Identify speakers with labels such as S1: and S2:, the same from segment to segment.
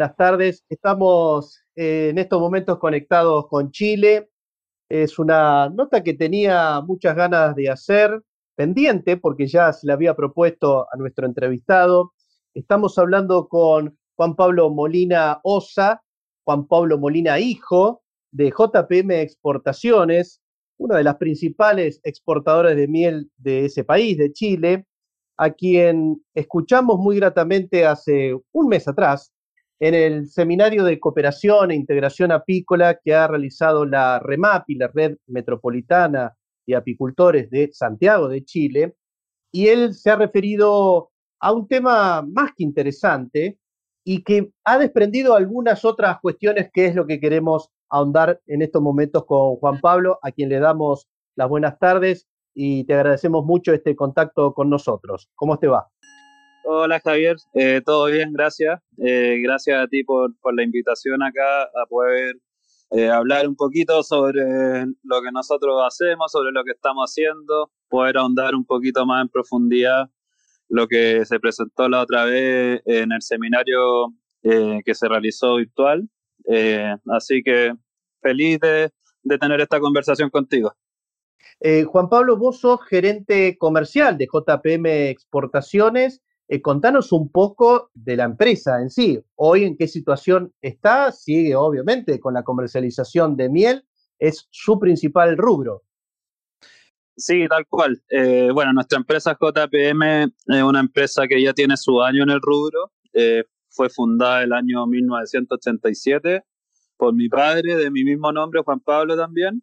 S1: buenas tardes. Estamos eh, en estos momentos conectados con Chile. Es una nota que tenía muchas ganas de hacer, pendiente, porque ya se le había propuesto a nuestro entrevistado. Estamos hablando con Juan Pablo Molina Osa, Juan Pablo Molina Hijo, de JPM Exportaciones, una de las principales exportadoras de miel de ese país, de Chile, a quien escuchamos muy gratamente hace un mes atrás en el seminario de cooperación e integración apícola que ha realizado la REMAPI, la Red Metropolitana de Apicultores de Santiago de Chile, y él se ha referido a un tema más que interesante y que ha desprendido algunas otras cuestiones que es lo que queremos ahondar en estos momentos con Juan Pablo, a quien le damos las buenas tardes y te agradecemos mucho este contacto con nosotros. ¿Cómo te va?
S2: Hola Javier, eh, todo bien, gracias. Eh, gracias a ti por, la invitación acá a poder eh, hablar un poquito sobre lo que nosotros hacemos, sobre lo que estamos haciendo, poder ahondar un poquito más en profundidad lo que se presentó la otra vez en el seminario que se realizó virtual. así que feliz de, tener esta conversación contigo.
S1: Juan Pablo, vos sos gerente comercial de JPM Exportaciones eh, contanos un poco de la empresa en sí. Hoy en qué situación está, sigue obviamente con la comercialización de miel, es su principal rubro.
S2: Sí, tal cual. Eh, bueno, nuestra empresa JPM es una empresa que ya tiene su año en el rubro. Eh, fue fundada el año 1987 por mi padre, de mi mismo nombre, Juan Pablo también.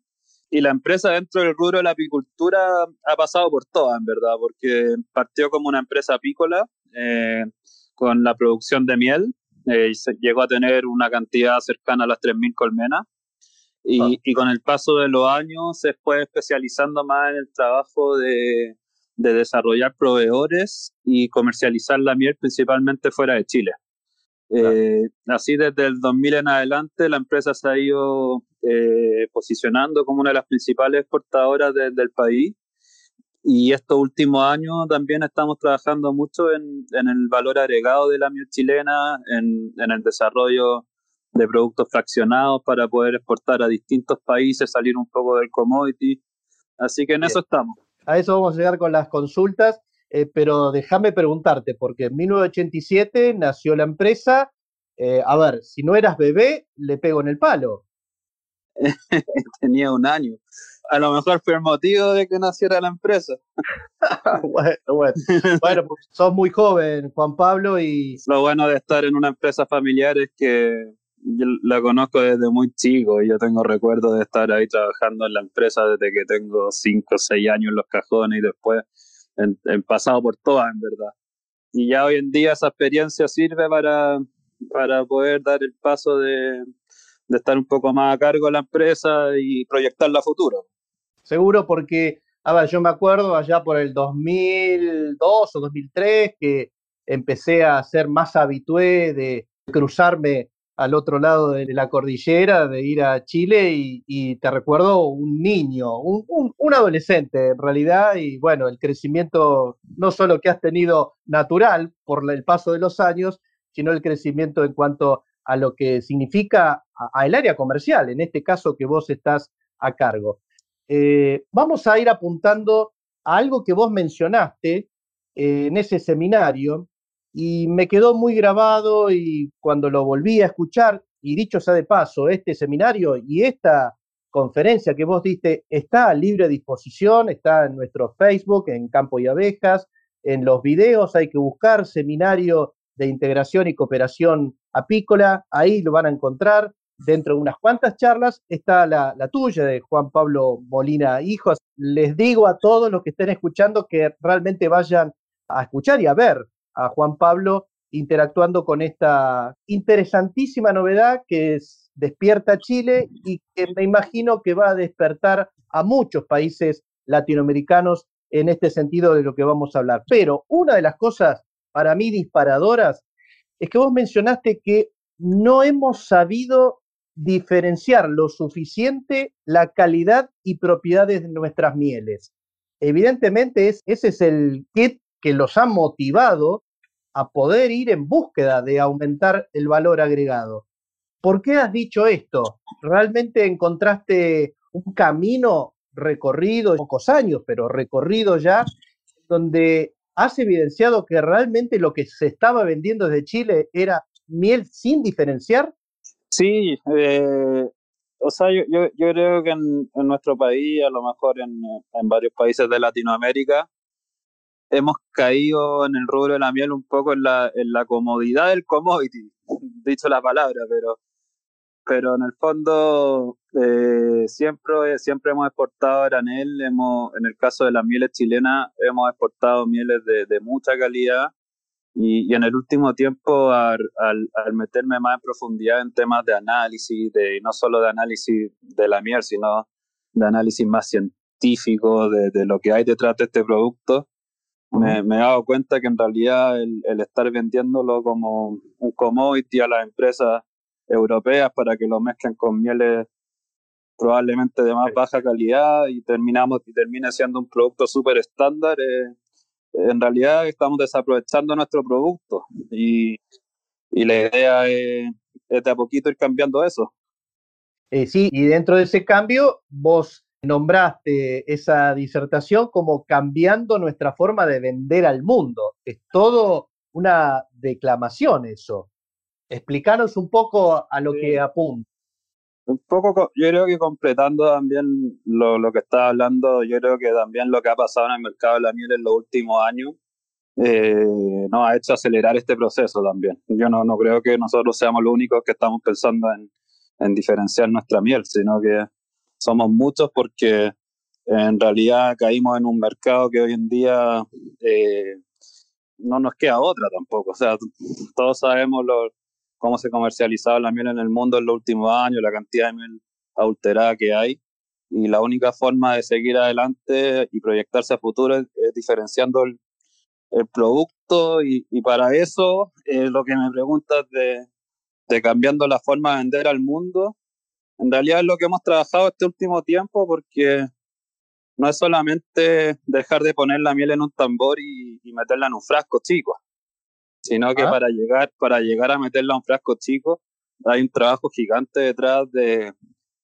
S2: Y la empresa dentro del rubro de la apicultura ha pasado por todas, en verdad, porque partió como una empresa apícola eh, con la producción de miel. Eh, llegó a tener una cantidad cercana a las 3.000 colmenas. Y, ah. y, con el paso de los años se fue especializando más en el trabajo de, de desarrollar proveedores y comercializar la miel principalmente fuera de Chile. Eh, así desde el 2000 en adelante la empresa se ha ido eh, posicionando como una de las principales exportadoras del país y estos últimos años también estamos trabajando mucho en, el valor agregado de la miel chilena, en, el desarrollo de productos fraccionados para poder exportar a distintos países, salir un poco del commodity. Así que en eso estamos.
S1: A eso vamos a llegar con las consultas, eh, pero déjame preguntarte, porque en 1987 nació la empresa. Eh, a ver, si no eras bebé, le pego en el palo.
S2: Tenía un año a lo mejor fue el motivo de que naciera la empresa.
S1: bueno, bueno. bueno pues sos muy joven, Juan Pablo, y...
S2: Lo bueno de estar en una empresa familiar es que yo la conozco desde muy chico y yo tengo recuerdos de estar ahí trabajando en la empresa desde que tengo 5 o 6 años en los cajones y después he pasado por todas, en verdad. Y ya hoy en día esa experiencia sirve para, para poder dar el paso de, de estar un poco más a cargo de la empresa y proyectarla a futuro
S1: seguro porque, a ver, yo me acuerdo allá por el 2002 o 2003 que empecé a ser más habitué de cruzarme al otro lado de la cordillera, de ir a Chile y, te recuerdo un niño, un, un, adolescente en realidad, y bueno, el crecimiento no solo que has tenido natural por el paso de los años, sino el crecimiento en cuanto a lo que significa al área comercial, en este caso que vos estás a cargo. Eh, vamos a ir apuntando a algo que vos mencionaste eh, en ese seminario y me quedó muy grabado y cuando lo volví a escuchar, y dicho sea de paso, este seminario y esta conferencia que vos diste está a libre disposición, está en nuestro Facebook, en Campo y Abejas, en los videos hay que buscar seminario de integración y cooperación apícola, ahí lo van a encontrar dentro de unas cuantas charlas está la, tuya de Juan Pablo Molina Hijos. Les digo a todos los que estén escuchando que realmente vayan a escuchar y a ver a Juan Pablo interactuando con esta interesantísima novedad que es Despierta Chile y que me imagino que va a despertar a muchos países latinoamericanos en este sentido de lo que vamos a hablar. Pero una de las cosas para mí disparadoras es que vos mencionaste que no hemos sabido diferenciar lo suficiente la calidad y propiedades de nuestras mieles. Evidentemente es, ese es el kit que los ha motivado a poder ir en búsqueda de aumentar el valor agregado. ¿Por qué has dicho esto? ¿Realmente encontraste un camino recorrido, pocos años, pero recorrido ya, donde has evidenciado que realmente lo que se estaba vendiendo desde Chile era miel sin diferenciar?
S2: Sí, eh, o sea, yo, creo que en, nuestro país, a lo mejor en, varios países de Latinoamérica, hemos caído en el rubro de la miel un poco en la, en la comodidad del commodity, dicho la palabra, pero, pero en el fondo eh, siempre, siempre hemos exportado granel, hemos, en el caso de las mieles chilenas, hemos exportado mieles de, de mucha calidad y, y, en el último tiempo, al, al, al, meterme más en profundidad en temas de análisis, de, no solo de análisis de la miel, sino de análisis más científico de, de lo que hay detrás de este producto, me, me, he dado cuenta que en realidad el, el, estar vendiéndolo como un commodity a las empresas europeas para que lo mezclen con mieles probablemente de más baja calidad y terminamos y termine siendo un producto súper estándar, eh, en realidad estamos desaprovechando nuestro producto. Y, y la idea es, es, de a poquito ir cambiando eso.
S1: Eh, sí, y dentro de ese cambio vos nombraste esa disertación como cambiando nuestra forma de vender al mundo. Es todo una declamación eso. Explícanos un poco a lo sí. que apunta.
S2: Un poco, yo creo que completando también lo, lo que estaba hablando, yo creo que también lo que ha pasado en el mercado de la miel en los últimos años eh, nos ha hecho acelerar este proceso también. Yo no, no creo que nosotros seamos los únicos que estamos pensando en, en diferenciar nuestra miel, sino que somos muchos porque en realidad caímos en un mercado que hoy en día eh, no nos queda otra tampoco. O sea, todos sabemos cómo se comercializaba la miel en el mundo en los últimos años, la cantidad de miel adulterada que hay. Y la única forma de seguir adelante y proyectarse a futuro es, es diferenciando el, el producto y, y, para eso eh, lo que me preguntas de, de cambiando la forma de vender al mundo, en realidad es lo que hemos trabajado este último tiempo porque no es solamente dejar de poner la miel en un tambor y, y meterla en un frasco chico, sino que ah. para llegar, para llegar a meterla en un frasco chico hay un trabajo gigante detrás de,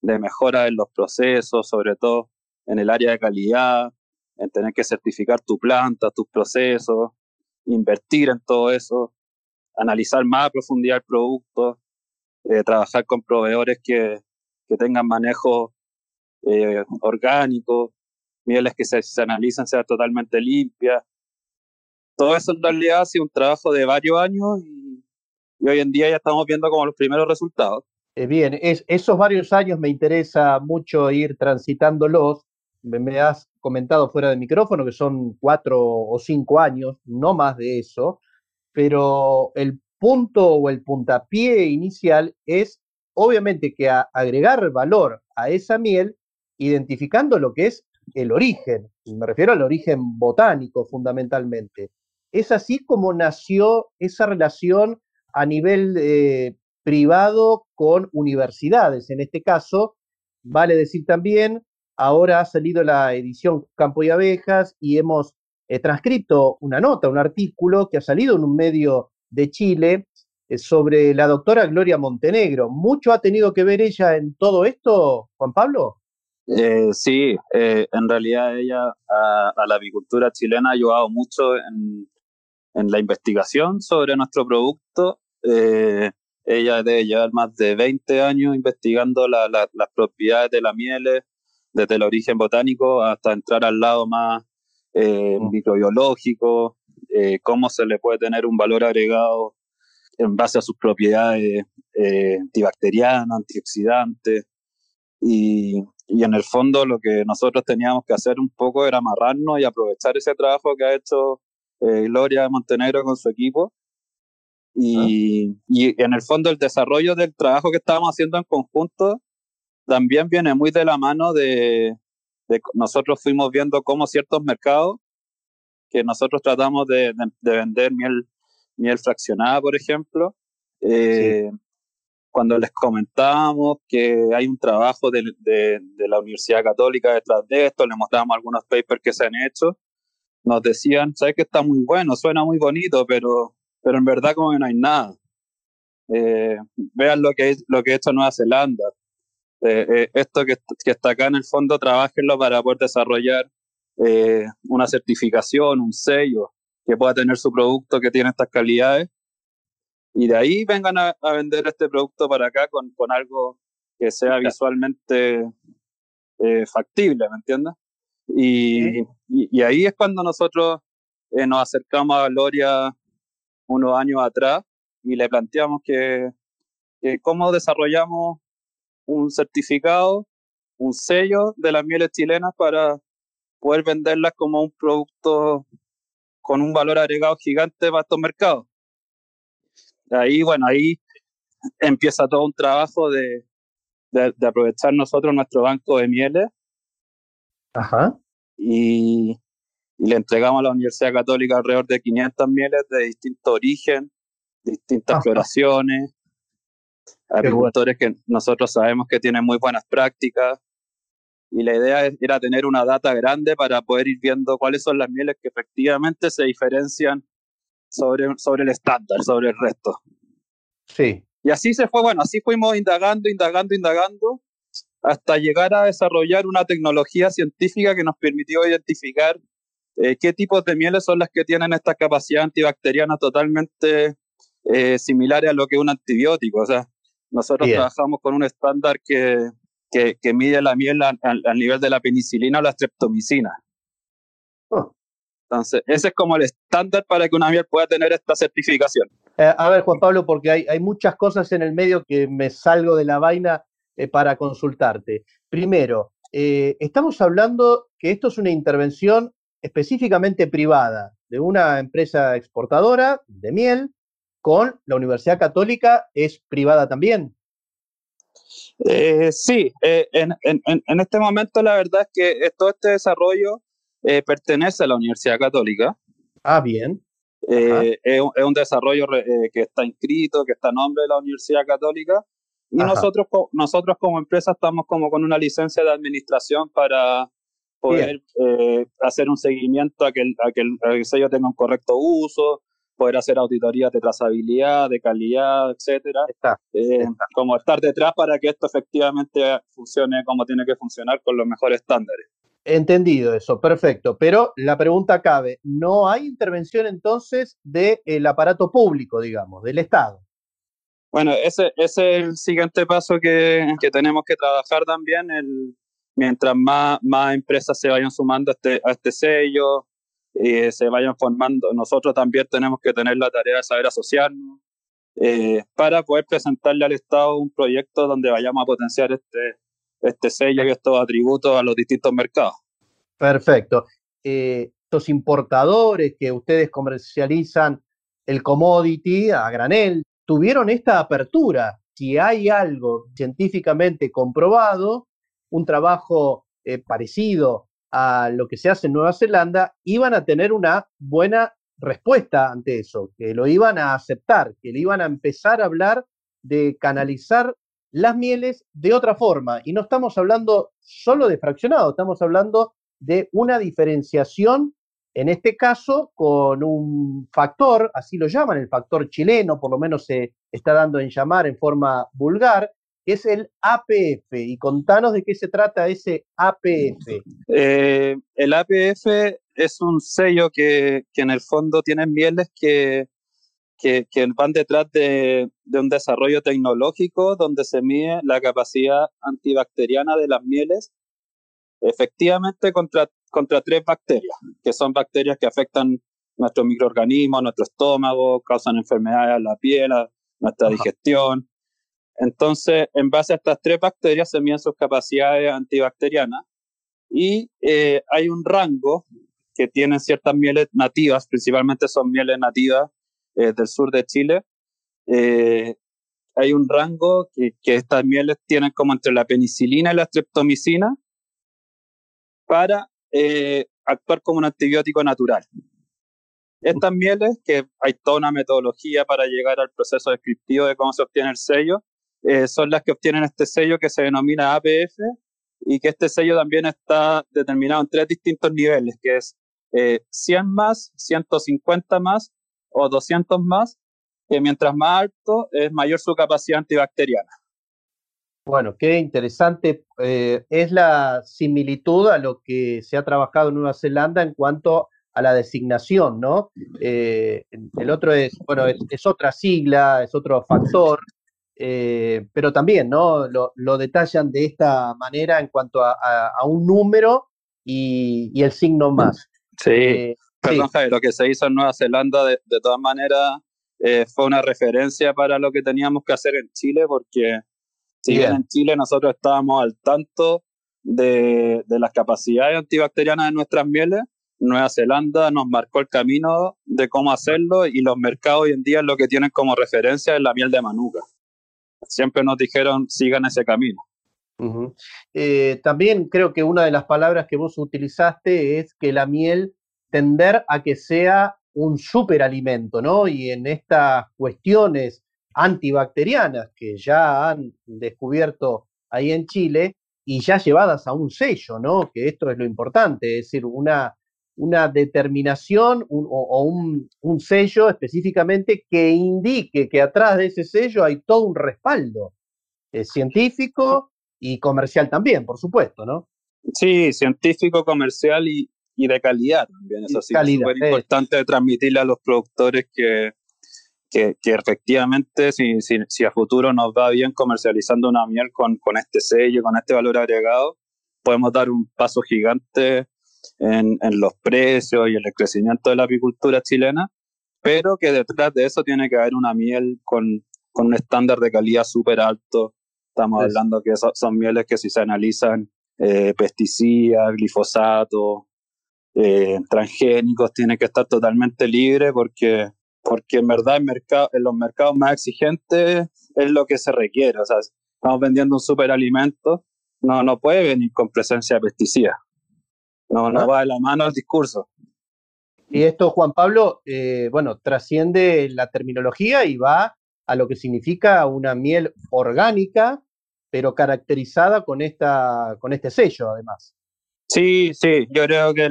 S2: de mejora en los procesos, sobre todo en el área de calidad, en tener que certificar tu planta, tus procesos, invertir en todo eso, analizar más a profundidad el producto, eh, trabajar con proveedores que, que tengan manejo eh, orgánico, mieles que se, analicen sean totalmente limpias. Todo eso en realidad ha sido un trabajo de varios años y, hoy en día ya estamos viendo como los primeros resultados.
S1: Eh, bien, es, esos varios años me interesa mucho ir transitándolos. Me, has comentado fuera de micrófono que son cuatro o cinco años, no más de eso, pero el punto o el puntapié inicial es obviamente que a agregar valor a esa miel identificando lo que es el origen, me refiero al origen botánico fundamentalmente. Es así como nació esa relación a nivel eh, privado con universidades. En este caso, vale decir también, ahora ha salido la edición Campo y Abejas y hemos eh, transcrito una nota, un artículo que ha salido en un medio de Chile sobre la doctora Gloria Montenegro. ¿Mucho ha tenido que ver ella en todo esto, Juan Pablo?
S2: Eh, sí, eh, en realidad ella a, a, la avicultura chilena ha ayudado mucho en, en la investigación sobre nuestro producto. Eh, ella debe llevar más de 20 años investigando la, la, las propiedades de la miel, desde el origen botánico hasta entrar al lado más eh, mm. microbiológico, eh, cómo se le puede tener un valor agregado en base a sus propiedades eh, antibacterianas, antioxidantes. Y, y, en el fondo lo que nosotros teníamos que hacer un poco era amarrarnos y aprovechar ese trabajo que ha hecho eh, Gloria Montenegro con su equipo. Y, ah. y en el fondo el desarrollo del trabajo que estábamos haciendo en conjunto también viene muy de la mano de, de nosotros fuimos viendo cómo ciertos mercados que nosotros tratamos de, de, de vender miel miel fraccionada, por ejemplo. Eh, cuando les comentábamos que hay un trabajo de, de, la Universidad Católica detrás de esto, les mostramos algunos papers que se han hecho, nos decían, sabes que está muy bueno, suena muy bonito, pero, pero en verdad como que no hay nada. Eh, vean lo que, lo que ha hecho Nueva Zelanda. Eh, eh, esto que, que, está acá en el fondo, trabajenlo para poder desarrollar una certificación, un sello que pueda tener su producto que tiene estas calidades. Y de ahí vengan a, vender este producto para acá con, con algo que sea visualmente factible, ¿me entiendes? Y, y, ahí es cuando nosotros nos acercamos a Gloria unos años atrás y le planteamos que, cómo desarrollamos un certificado, un sello de las mieles chilenas para poder venderlas como un producto con un valor agregado gigante para estos mercados. Ahí, bueno, ahí empieza todo un trabajo de, de, aprovechar nosotros nuestro banco de mieles.
S1: Ajá.
S2: Y, y, le entregamos a la Universidad Católica alrededor de 500 mieles de distinto origen, distintas floraciones, agricultores que nosotros sabemos que tienen muy buenas prácticas. Y la idea era tener una data grande para poder ir viendo cuáles son las mieles que efectivamente se diferencian sobre, sobre el estándar, sobre el resto.
S1: Sí.
S2: Y así se fue, bueno, así fuimos indagando, indagando, indagando, hasta llegar a desarrollar una tecnología científica que nos permitió identificar eh, qué tipos de mieles son las que tienen esta capacidad antibacteriana totalmente eh, similares a lo que es un antibiótico. O sea, nosotros trabajamos con un estándar que, que, mide la miel al, nivel de la penicilina o la streptomicina. Oh. Entonces, ese es como el estándar para que una miel pueda tener esta certificación.
S1: Eh, a ver, Juan Pablo, porque hay, hay, muchas cosas en el medio que me salgo de la vaina eh, para consultarte. Primero, estamos hablando que esto es una intervención específicamente privada de una empresa exportadora de miel con la Universidad Católica es privada también.
S2: Eh, sí, eh, en, este momento la verdad es que todo este desarrollo eh, pertenece a la Universidad Católica.
S1: Ah, bien.
S2: Es, un desarrollo que está inscrito, que está a nombre de la Universidad Católica. Y nosotros, nosotros como empresa estamos como con una licencia de administración para poder hacer un seguimiento a que, a que el sello tenga un correcto uso, poder hacer auditorías de trazabilidad, de calidad, etcétera. Eh, como estar detrás para que esto efectivamente funcione como tiene que funcionar con los mejores estándares.
S1: Entendido eso, perfecto. Pero la pregunta cabe, ¿no hay intervención entonces del aparato público, digamos, del Estado?
S2: Bueno, ese, es el siguiente paso que, que tenemos que trabajar también. El, mientras más, más empresas se vayan sumando a este, a este sello, eh, se vayan formando. Nosotros también tenemos que tener la tarea de saber asociarnos eh, para poder presentarle al Estado un proyecto donde vayamos a potenciar este, este sello y estos atributos a los distintos mercados.
S1: Perfecto. Eh, estos importadores que ustedes comercializan el commodity a granel, tuvieron esta apertura. Si hay algo científicamente comprobado, un trabajo parecido a lo que se hace en Nueva Zelanda, iban a tener una buena respuesta ante eso, que lo iban a aceptar, que le iban a empezar a hablar de canalizar las mieles de otra forma. Y no estamos hablando solo de fraccionado, estamos hablando de una diferenciación, en este caso, con un factor, así lo llaman, el factor chileno, por lo menos se está dando en llamar en forma vulgar, que es el APF. Y contanos de qué se trata ese APF.
S2: Eh, el APF es un sello que, que, en el fondo tiene mieles que, que, que van detrás de, de, un desarrollo tecnológico donde se mide la capacidad antibacteriana de las mieles efectivamente contra, contra tres bacterias, que son bacterias que afectan nuestros microorganismos, nuestro estómago, causan enfermedades a la piel, a nuestra digestión. Entonces, en base a estas tres bacterias se miden sus capacidades antibacterianas y eh, hay un rango que tienen ciertas mieles nativas, principalmente son mieles nativas eh, del sur de Chile. Eh, hay un rango que, que, estas mieles tienen como entre la penicilina y la streptomicina para actuar como un antibiótico natural. Estas mieles, que hay toda una metodología para llegar al proceso descriptivo de cómo se obtiene el sello, eh, son las que obtienen este sello que se denomina APF y que este sello también está determinado en tres distintos niveles, que es 100 eh, más, 150 más o 200 más, que mientras más alto es mayor su capacidad antibacteriana.
S1: Bueno, qué interesante. Eh, es la similitud a lo que se ha trabajado en Nueva Zelanda en cuanto a la designación, ¿no? Eh, el otro es, bueno, es, otra sigla, es otro factor, eh, pero también, ¿no? Lo, detallan de esta manera en cuanto a, un número y, el signo más.
S2: Sí, perdón, Javier, lo que se hizo en Nueva Zelanda, de, de todas maneras, fue una referencia para lo que teníamos que hacer en Chile, porque si bien en Chile nosotros estábamos al tanto de, las capacidades antibacterianas de nuestras mieles, Nueva Zelanda nos marcó el camino de cómo hacerlo y los mercados hoy en día lo que tienen como referencia es la miel de manuka. Siempre nos dijeron sigan ese camino.
S1: Eh, también creo que una de las palabras que vos utilizaste es que la miel tender a que sea un superalimento, ¿no? Y en estas cuestiones antibacterianas que ya han descubierto ahí en Chile y ya llevadas a un sello, ¿no? Que esto es lo importante, es decir, una, una determinación o, un, sello específicamente que indique que atrás de ese sello hay todo un respaldo eh, científico y comercial también, por supuesto, ¿no?
S2: Sí, científico, comercial y, de calidad también. Eso sí, es súper importante transmitirle a los productores que, que, efectivamente si, si, a futuro nos va bien comercializando una miel con, con este sello, con este valor agregado, podemos dar un paso gigante en, en, los precios y en el crecimiento de la apicultura chilena, pero que detrás de eso tiene que haber una miel con, con un estándar de calidad súper alto. Estamos hablando que son, mieles que si se analizan eh, pesticidas, glifosato, eh, transgénicos, tienen que estar totalmente libres porque porque en verdad en, mercado, en los mercados más exigentes es lo que se requiere. O sea, estamos vendiendo un superalimento, no, no puede venir con presencia de pesticidas. No, no va de la mano el discurso.
S1: Y esto, Juan Pablo, eh, bueno, trasciende la terminología y va a lo que significa una miel orgánica, pero caracterizada con, esta, con este sello, además.
S2: Sí, sí, yo creo que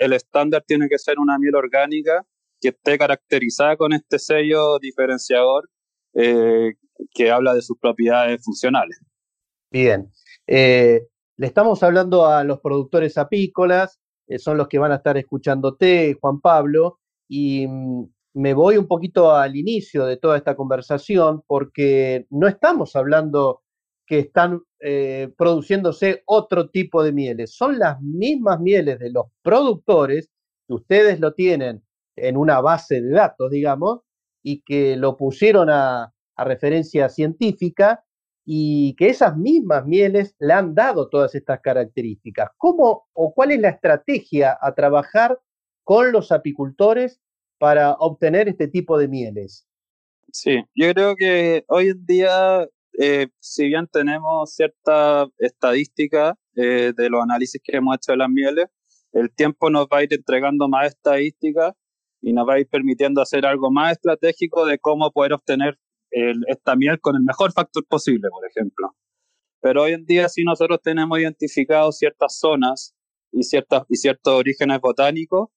S2: el estándar tiene que ser una miel orgánica que esté caracterizada con este sello diferenciador eh, que habla de sus propiedades funcionales.
S1: Bien. Eh, le estamos hablando a los productores apícolas, eh, son los que van a estar escuchándote, Juan Pablo, y mm, me voy un poquito al inicio de toda esta conversación porque no estamos hablando que están produciéndose otro tipo de mieles, son las mismas mieles de los productores que ustedes lo tienen en una base de datos, digamos, y que lo pusieron a, referencia científica y que esas mismas mieles le han dado todas estas características. ¿Cómo o cuál es la estrategia a trabajar con los apicultores para obtener este tipo de mieles?
S2: Sí, yo creo que hoy en día, eh, si bien tenemos cierta estadística eh, de los análisis que hemos hecho de las mieles, el tiempo nos va a ir entregando más estadísticas y nos va a ir permitiendo hacer algo más estratégico de cómo poder obtener esta miel con el mejor factor posible, por ejemplo. Pero hoy en día sí nosotros tenemos identificado ciertas zonas y, ciertas, y ciertos orígenes botánicos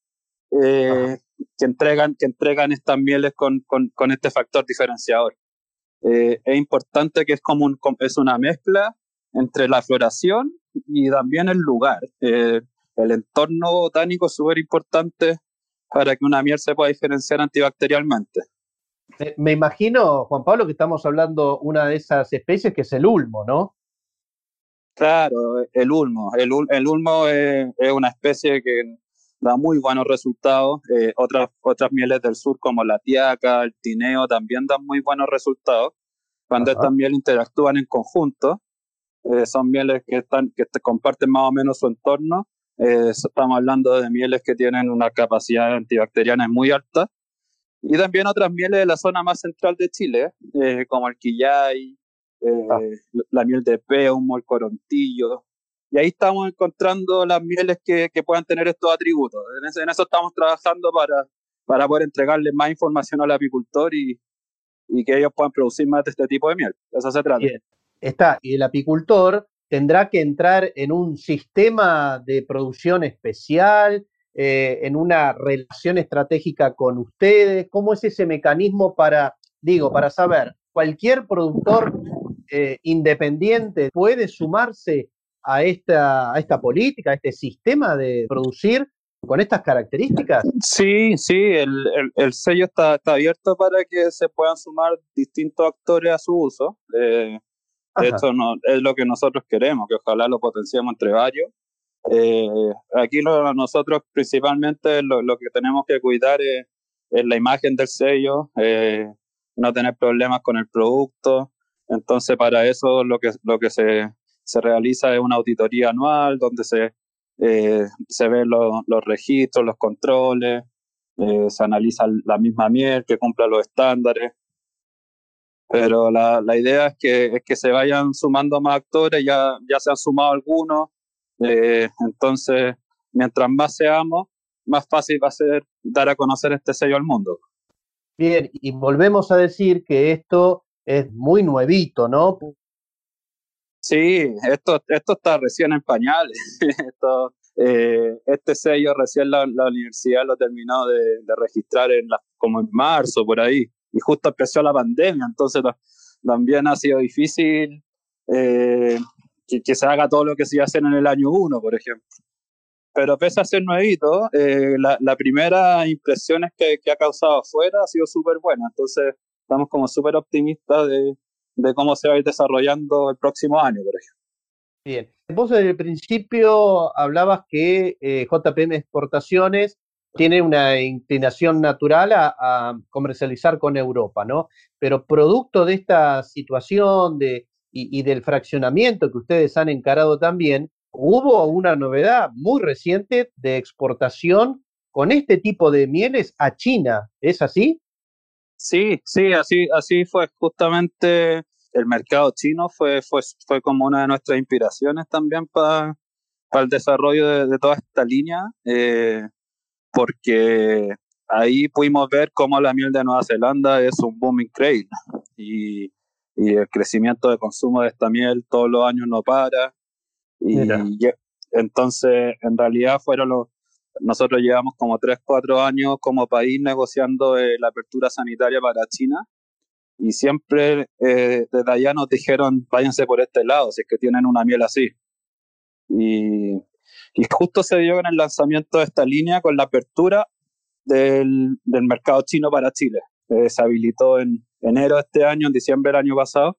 S2: eh, que, entregan, que entregan estas mieles con, con, con este factor diferenciador. Eh, es importante que es como un, es una mezcla entre la floración y también el lugar. Eh, el entorno botánico es súper importante para que una miel se pueda diferenciar antibacterialmente.
S1: Me imagino, Juan Pablo, que estamos hablando una de esas especies que es el ulmo, ¿no?
S2: Claro, el ulmo. El, ulmo es, una especie que da muy buenos resultados. Eh, otras, otras mieles del sur, como la tiaca, el tineo, también dan muy buenos resultados. Cuando estas mieles interactúan en conjunto, eh, son mieles que, están, que comparten más o menos su entorno eh, estamos hablando de mieles que tienen una capacidad antibacteriana muy alta. Y también otras mieles de la zona más central de Chile, eh, como el quillay, eh, ah. la miel de peumo, el corontillo. Y ahí estamos encontrando las mieles que, que puedan tener estos atributos. En, eso estamos trabajando para, para poder entregarle más información al apicultor y, y que ellos puedan producir más de este tipo de miel. Eso se trata.
S1: Está, y el apicultor tendrá que entrar en un sistema de producción especial, eh, en una relación estratégica con ustedes? ¿Cómo es ese mecanismo para, digo, para saber, cualquier productor eh, independiente puede sumarse a esta, a esta política, a este sistema de producir con estas características?
S2: Sí, sí, el, el, sello está, está, abierto para que se puedan sumar distintos actores a su uso. Eh, de hecho, no, es lo que nosotros queremos, que ojalá lo potenciemos entre varios. Eh, aquí nosotros principalmente lo, lo, que tenemos que cuidar es, la imagen del sello, eh, no tener problemas con el producto. Entonces, para eso lo que, lo se, realiza es una auditoría anual donde se, eh, se ven los registros, los controles, se analiza la misma miel que cumpla los estándares. Pero la, la idea es que, es que se vayan sumando más actores, ya, ya se han sumado algunos, eh, entonces, mientras más seamos, más fácil va a ser dar a conocer este sello al mundo.
S1: Bien, y volvemos a decir que esto es muy nuevito, ¿no?
S2: Sí, esto, esto está recién en pañales. esto, eh, este sello recién la, la, universidad lo terminó de, de registrar en la, como en marzo, por ahí, y justo empezó la pandemia, entonces también ha sido difícil eh, que, se haga todo lo que se hacen en el año 1, por ejemplo. Pero pese a ser nuevito, eh, la, la, primera impresión que, que ha causado afuera ha sido súper buena. Entonces, estamos como súper optimistas de, de, cómo se va a ir desarrollando el próximo año, por ejemplo.
S1: Bien. Vos desde el principio hablabas que eh, JPM Exportaciones tiene una inclinación natural a, a, comercializar con Europa, ¿no? Pero producto de esta situación de y, del fraccionamiento que ustedes han encarado también, hubo una novedad muy reciente de exportación con este tipo de mieles a China. ¿Es así?
S2: Sí, sí, así, así fue. Justamente el mercado chino fue, fue, fue como una de nuestras inspiraciones también para, para el desarrollo de, de toda esta línea, eh, porque ahí pudimos ver cómo la miel de Nueva Zelanda es un boom increíble. Y y el crecimiento de consumo de esta miel todos los años no para. Y, entonces, en realidad, fueron los. Nosotros llevamos como 3, 4 años como país negociando eh, la apertura sanitaria para China y siempre eh, desde allá nos dijeron váyanse por este lado si es que tienen una miel así. Y, y justo se dio en el lanzamiento de esta línea con la apertura del, del mercado chino para Chile. Eh, se habilitó en, enero de este año, en diciembre del año pasado,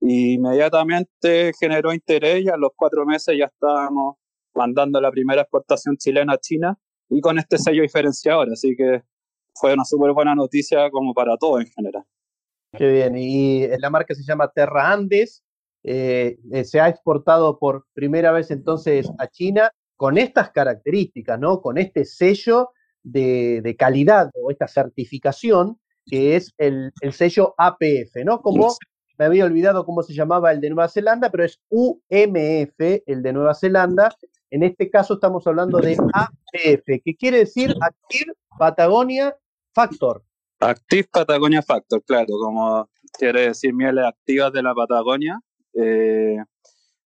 S2: y inmediatamente generó interés y a los cuatro meses ya estábamos mandando la primera exportación chilena a China y con este sello diferenciador, así que fue una súper buena noticia como para todos en general.
S1: Qué bien, y la marca se llama Terra Andes, eh, eh, se ha exportado por primera vez entonces a China con estas características, ¿no? Con este sello de, de calidad o esta certificación que es el, el, sello APF, ¿no? Como me había olvidado cómo se llamaba el de Nueva Zelanda, pero es UMF, el de Nueva Zelanda. En este caso estamos hablando de APF, que quiere decir Active Patagonia Factor.
S2: Active Patagonia Factor, claro, como quiere decir mieles activas de la Patagonia. Eh,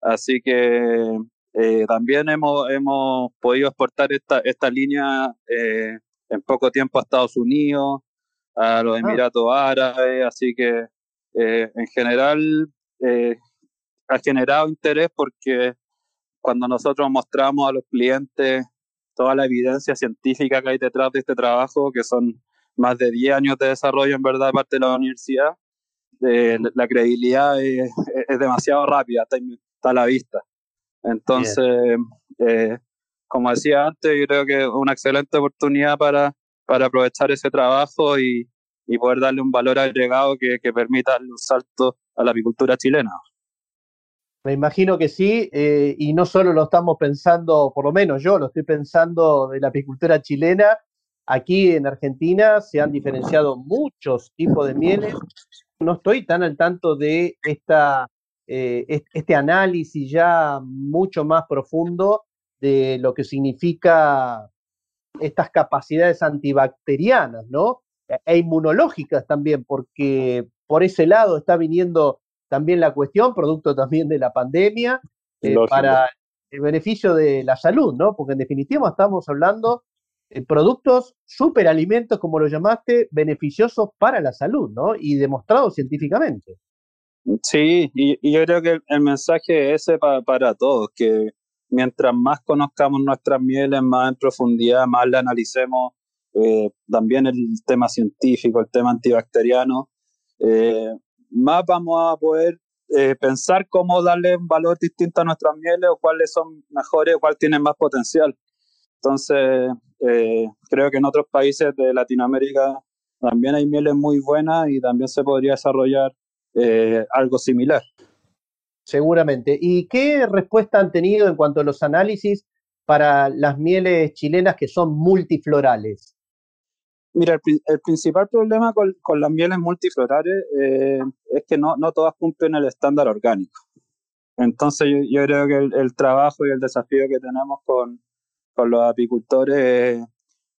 S2: así que eh, también hemos, hemos podido exportar esta, esta línea eh, en poco tiempo a Estados Unidos, a los ah. Emiratos Árabes, así que eh, en general eh, ha generado interés porque cuando nosotros mostramos a los clientes toda la evidencia científica que hay detrás de este trabajo, que son más de 10 años de desarrollo en verdad de parte de la universidad, eh, la credibilidad es, es, demasiado rápida, está, está, a la vista. Entonces, eh, como decía antes, yo creo que es una excelente oportunidad para para aprovechar ese trabajo y, poder darle un valor agregado que, que, permita darle un salto a la apicultura chilena.
S1: Me imagino que sí, eh, y no solo lo estamos pensando, por lo menos yo lo estoy pensando de la apicultura chilena, aquí en Argentina se han diferenciado muchos tipos de mieles, no estoy tan al tanto de esta, eh, este análisis ya mucho más profundo de lo que significa estas capacidades antibacterianas, ¿no? E inmunológicas también, porque por ese lado está viniendo también la cuestión, producto también de la pandemia, eh, para el beneficio de la salud, ¿no? Porque en definitiva estamos hablando de productos, superalimentos, como lo llamaste, beneficiosos para la salud, ¿no? Y demostrados científicamente.
S2: Sí, y, yo creo que el, mensaje es ese para todos, que mientras más conozcamos nuestras mieles, más en profundidad, más le analicemos eh, también el tema científico, el tema antibacteriano, eh, más vamos a poder eh, pensar cómo darle un valor distinto a nuestras mieles o cuáles son mejores o cuáles tienen más potencial. Entonces, creo que en otros países de Latinoamérica también hay mieles muy buenas y también se podría desarrollar algo similar.
S1: Seguramente. ¿Y qué respuesta han tenido en cuanto a los análisis para las mieles chilenas que son multiflorales?
S2: Mira, el, principal problema con, las mieles multiflorales eh, es que no, no todas cumplen el estándar orgánico. Entonces yo, creo que el, trabajo y el desafío que tenemos con, los apicultores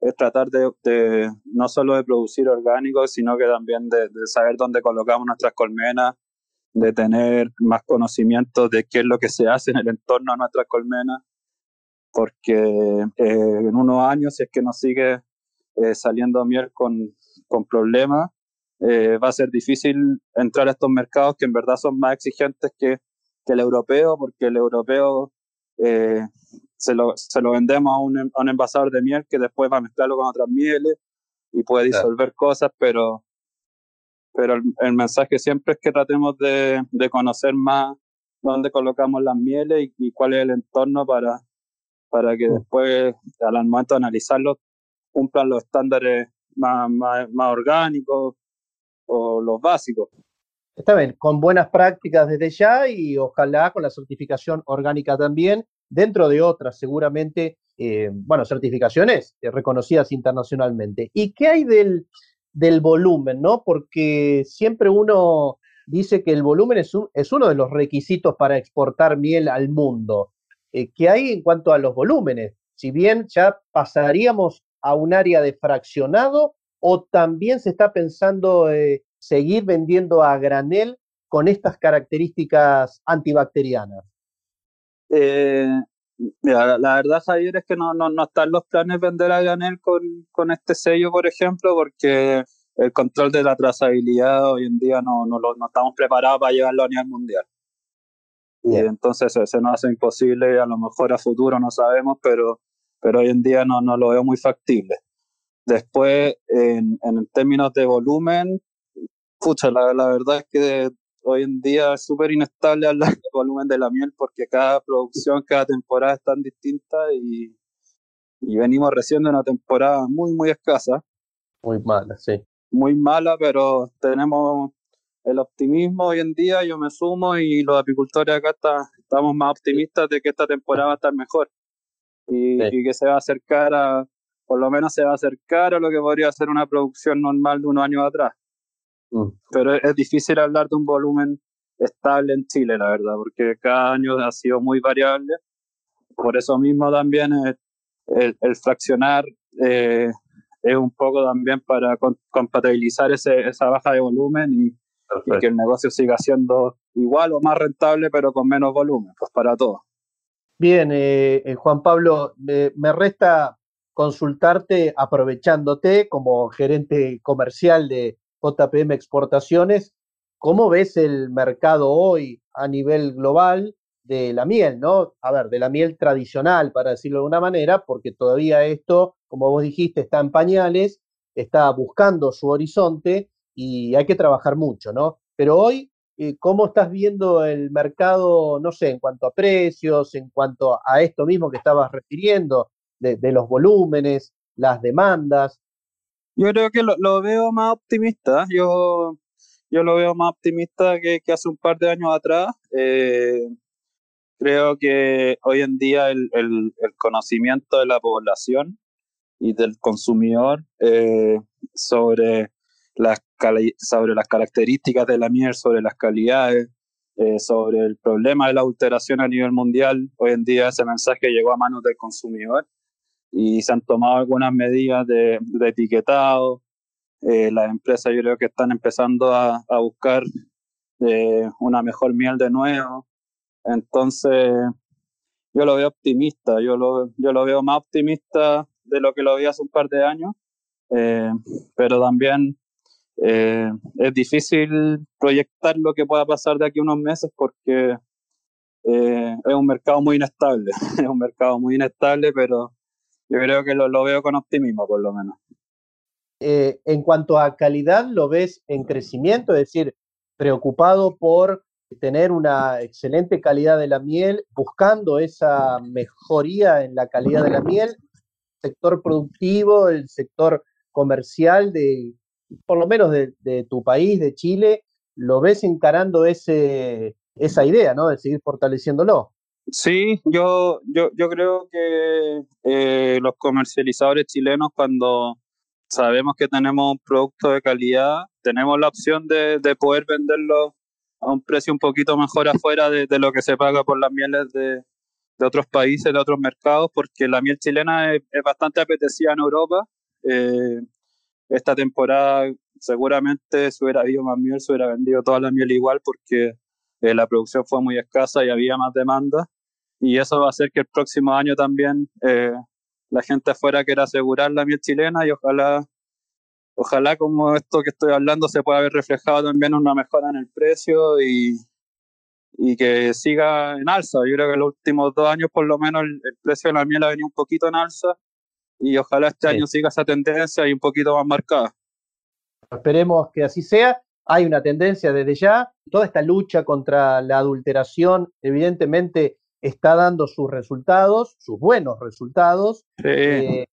S2: es, tratar de, no solo de producir orgánicos, sino que también de, saber dónde colocamos nuestras colmenas, de tener más conocimiento de qué es lo que se hace en el entorno de nuestras colmenas, porque eh, en unos años, si es que nos sigue eh, saliendo miel con, con problemas, eh, va a ser difícil entrar a estos mercados que en verdad son más exigentes que, que el europeo, porque el europeo se lo, se, lo, vendemos a un, a un, envasador de miel que después va a mezclarlo con otras mieles y puede disolver cosas, pero pero el, mensaje siempre es que tratemos de, de, conocer más dónde colocamos las mieles y, cuál es el entorno para, para que mm. después, al momento de analizarlo, cumplan los estándares más, más, más orgánicos o los básicos.
S1: Está bien, con buenas prácticas desde ya y ojalá con la certificación orgánica también, dentro de otras seguramente, eh, bueno, certificaciones reconocidas internacionalmente. ¿Y qué hay del, del volumen, ¿no? Porque siempre uno dice que el volumen es, uno de los requisitos para exportar miel al mundo. Eh, ¿Qué hay en cuanto a los volúmenes? Si bien ya pasaríamos a un área de fraccionado o también se está pensando eh, seguir vendiendo a granel con estas características antibacterianas.
S2: Eh, Mira, la verdad, Javier, es que no, no, no están los planes vender a granel con, con este sello, por ejemplo, porque el control de la trazabilidad hoy en día no, no, no estamos preparados para llevarlo a nivel mundial. Y entonces se, nos hace imposible, a lo mejor a futuro no sabemos, pero, pero hoy en día no, no lo veo muy factible. Después, en, en términos de volumen, pucha, la, la verdad es que hoy en día es súper inestable hablar del volumen de la miel porque cada producción, cada temporada es tan distinta y, y venimos recién de una temporada muy, muy escasa.
S1: Muy mala, sí.
S2: Muy mala, pero tenemos el optimismo hoy en día, yo me sumo y los apicultores acá estamos más optimistas de que esta temporada va a estar mejor y, y, que se va a acercar a, por lo menos se va a acercar a lo que podría ser una producción normal de unos años atrás. Mm. Pero es difícil hablar de un volumen estable en Chile, la verdad, porque cada año ha sido muy variable. Por eso mismo también el, el, fraccionar eh, es un poco también para compatibilizar ese, esa baja de volumen y, que el negocio siga siendo igual o más rentable, pero con menos volumen, pues para todos.
S1: Bien, eh, eh, Juan Pablo, me resta consultarte aprovechándote como gerente comercial de, JPM Exportaciones, ¿cómo ves el mercado hoy a nivel global de la miel, ¿no? A ver, de la miel tradicional, para decirlo de una manera, porque todavía esto, como vos dijiste, está en pañales, está buscando su horizonte y hay que trabajar mucho, ¿no? Pero hoy, eh, ¿cómo estás viendo el mercado, no sé, en cuanto a precios, en cuanto a esto mismo que estabas refiriendo, de, de los volúmenes, las demandas?
S2: Yo creo que lo, veo más optimista. Yo, yo lo veo más optimista que, hace un par de años atrás. Eh, creo que hoy en día el, conocimiento de la población y del consumidor eh, sobre, las, sobre las características de la miel, sobre las calidades, eh, sobre el problema de la alteración a nivel mundial, hoy en día ese mensaje llegó a manos del consumidor y se han tomado algunas medidas de, etiquetado. Eh, las empresas yo creo que están empezando a, buscar eh, una mejor miel de nuevo. Entonces, yo lo veo optimista, yo lo, yo lo veo más optimista de lo que lo vi hace un par de años, eh, pero también es difícil proyectar lo que pueda pasar de aquí a unos meses porque es un mercado muy inestable, es un mercado muy inestable, pero yo creo que lo, lo veo con optimismo, por lo menos.
S1: Eh, en cuanto a calidad, ¿lo ves en crecimiento? Es decir, preocupado por tener una excelente calidad de la miel, buscando esa mejoría en la calidad de la miel, el sector productivo, el sector comercial de, por lo menos de, de tu país, de Chile, ¿lo ves encarando ese, esa idea, ¿no? De seguir fortaleciéndolo.
S2: Sí, yo, yo, yo creo que eh, los comercializadores chilenos cuando sabemos que tenemos un producto de calidad, tenemos la opción de, de poder venderlo a un precio un poquito mejor afuera de, lo que se paga por las mieles de, de, otros países, de otros mercados, porque la miel chilena es, bastante apetecida en Europa. Eh, esta temporada seguramente si hubiera habido más miel, se hubiera vendido toda la miel igual porque eh, la producción fue muy escasa y había más demanda y eso va a hacer que el próximo año también eh, la gente afuera quiera asegurar la miel chilena y ojalá, ojalá como esto que estoy hablando se pueda ver reflejado también una mejora en el precio y, y que siga en alza. Yo creo que en los últimos dos años por lo menos el, precio de la miel ha venido un poquito en alza y ojalá este año siga esa tendencia y un poquito más marcada.
S1: Esperemos que así sea. Hay una tendencia desde ya. Toda esta lucha contra la adulteración, evidentemente, está dando sus resultados, sus buenos resultados. Eh,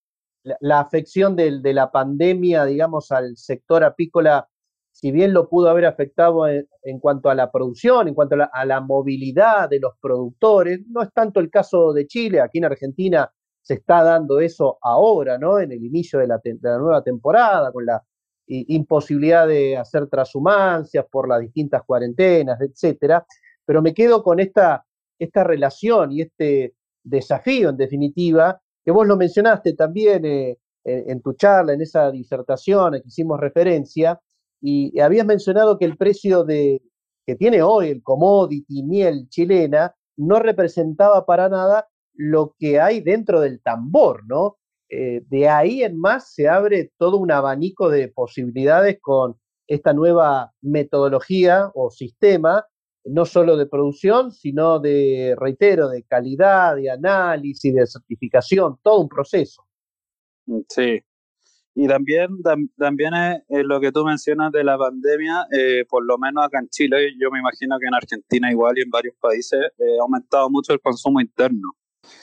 S1: la, afección de, la pandemia, digamos, al sector apícola, si bien lo pudo haber afectado en, cuanto a la producción, en cuanto a la, movilidad de los productores, no es tanto el caso de Chile, aquí en Argentina se está dando eso ahora, ¿no? En el inicio de la, de la nueva temporada, con la imposibilidad de hacer transhumancias por las distintas cuarentenas, etcétera. Pero me quedo con esta esta relación y este desafío, en definitiva, que vos lo mencionaste también eh, en, tu charla, en esa disertación a que hicimos referencia, y habías mencionado que el precio de, que tiene hoy el commodity miel chilena no representaba para nada lo que hay dentro del tambor, ¿no? Eh, de ahí en más se abre todo un abanico de posibilidades con esta nueva metodología o sistema no solo de producción, sino de, reitero, de calidad, de análisis, de certificación, todo un proceso.
S2: Mm, sí. Y también, también es, lo que tú mencionas de la pandemia, eh, por lo menos acá en Chile, yo me imagino que en Argentina igual y en varios países, eh, ha aumentado mucho el consumo interno.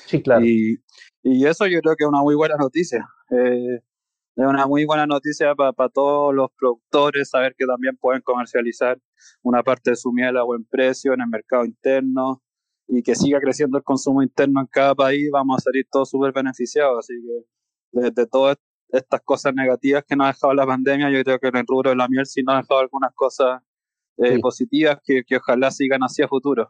S1: Sí, claro.
S2: Y, y eso yo creo que es una muy buena noticia. Eh, es una muy buena noticia para todos los productores, saber que también pueden comercializar una parte de su miel a buen precio en el mercado interno y que siga creciendo el consumo interno en cada país, vamos a salir todos súper beneficiados. Así que desde todas estas cosas negativas que nos ha dejado la pandemia, yo creo que en el rubro de la miel sí nos ha dejado algunas cosas eh, positivas que, que ojalá sigan hacia futuro.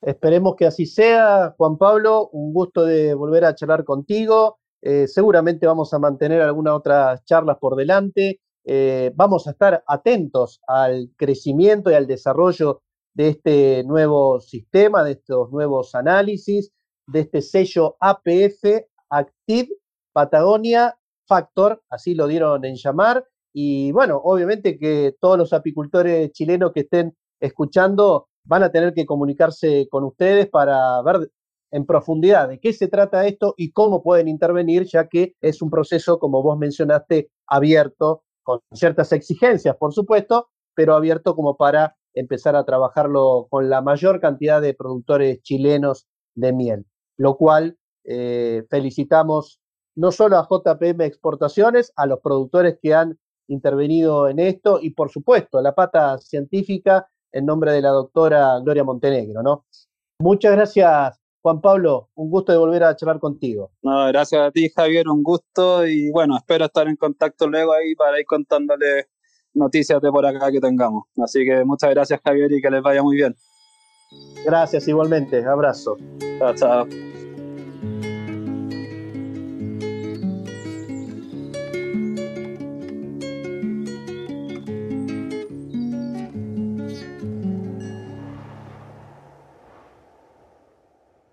S1: Esperemos que así sea, Juan Pablo. Un gusto de volver a charlar contigo. Eh, seguramente vamos a mantener algunas otras charlas por delante. Eh, vamos a estar atentos al crecimiento y al desarrollo de este nuevo sistema, de estos nuevos análisis, de este sello APF, Active Patagonia Factor, así lo dieron en llamar. Y bueno, obviamente que todos los apicultores chilenos que estén escuchando van a tener que comunicarse con ustedes para ver en profundidad de qué se trata esto y cómo pueden intervenir, ya que es un proceso, como vos mencionaste, abierto, con ciertas exigencias, por supuesto, pero abierto como para empezar a trabajarlo con la mayor cantidad de productores chilenos de miel, lo cual eh, felicitamos no solo a JPM Exportaciones, a los productores que han intervenido en esto y por supuesto a la pata científica en nombre de la doctora Gloria Montenegro, ¿no? Muchas gracias Juan Pablo, un gusto de volver a charlar contigo.
S2: No, gracias a ti, Javier, un gusto y bueno, espero estar en contacto luego ahí para ir contándole noticias de por acá que tengamos. Así que muchas gracias, Javier, y que les vaya muy bien.
S1: Gracias igualmente, abrazo.
S2: Chao, chao.